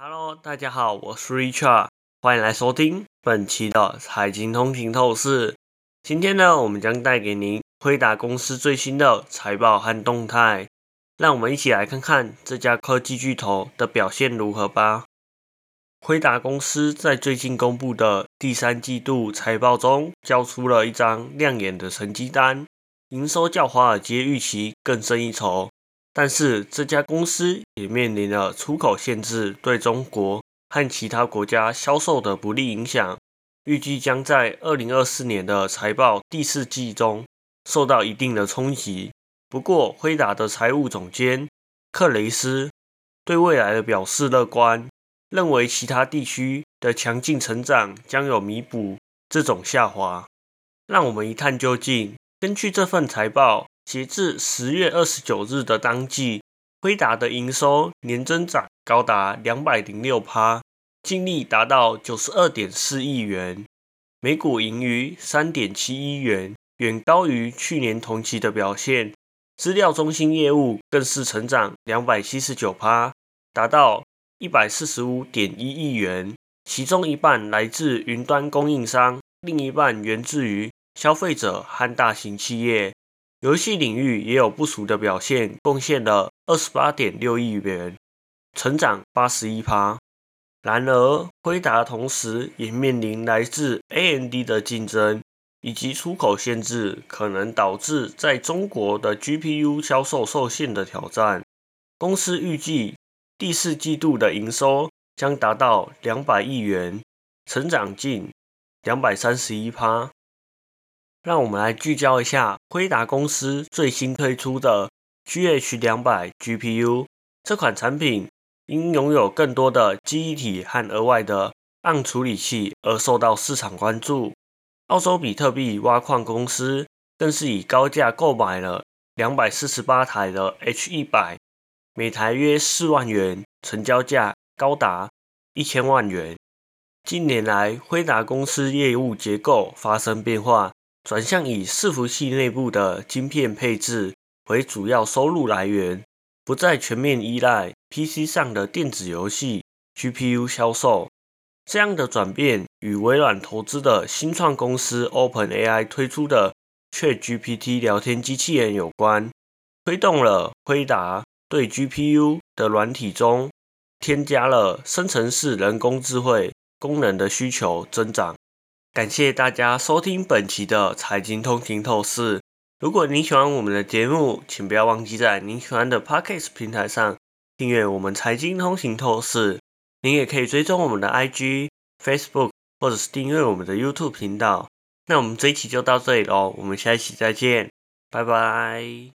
Hello，大家好，我是 Richard，欢迎来收听本期的财经通勤透视。今天呢，我们将带给您辉达公司最新的财报和动态，让我们一起来看看这家科技巨头的表现如何吧。辉达公司在最近公布的第三季度财报中，交出了一张亮眼的成绩单，营收较华尔街预期更胜一筹。但是这家公司也面临了出口限制对中国和其他国家销售的不利影响，预计将在二零二四年的财报第四季中受到一定的冲击。不过，辉达的财务总监克雷斯对未来的表示乐观，认为其他地区的强劲成长将有弥补这种下滑。让我们一探究竟。根据这份财报。截至十月二十九日的当季，辉达的营收年增长高达两百零六趴，净利达到九十二点四亿元，每股盈余三点七一元，远高于去年同期的表现。资料中心业务更是成长两百七十九趴，达到一百四十五点一亿元，其中一半来自云端供应商，另一半源自于消费者和大型企业。游戏领域也有不俗的表现，贡献了二十八点六亿元，成长八十一趴。然而，辉达同时也面临来自 AMD 的竞争以及出口限制，可能导致在中国的 GPU 销售受限的挑战。公司预计第四季度的营收将达到两百亿元，成长近两百三十一趴。让我们来聚焦一下辉达公司最新推出的 GH 两百 GPU 这款产品，因拥有更多的记忆体和额外的暗处理器而受到市场关注。澳洲比特币挖矿公司更是以高价购买了两百四十八台的 H 一百，每台约四万元，成交价高达一千万元。近年来，辉达公司业务结构发生变化。转向以伺服器内部的晶片配置为主要收入来源，不再全面依赖 PC 上的电子游戏 GPU 销售。这样的转变与微软投资的新创公司 OpenAI 推出的 ChatGPT 聊天机器人有关，推动了辉达对 GPU 的软体中添加了生成式人工智慧功能的需求增长。感谢大家收听本期的财经通勤透视。如果您喜欢我们的节目，请不要忘记在您喜欢的 Podcast 平台上订阅我们财经通勤透视。您也可以追踪我们的 IG、Facebook，或者是订阅我们的 YouTube 频道。那我们这一期就到这里喽，我们下一期再见，拜拜。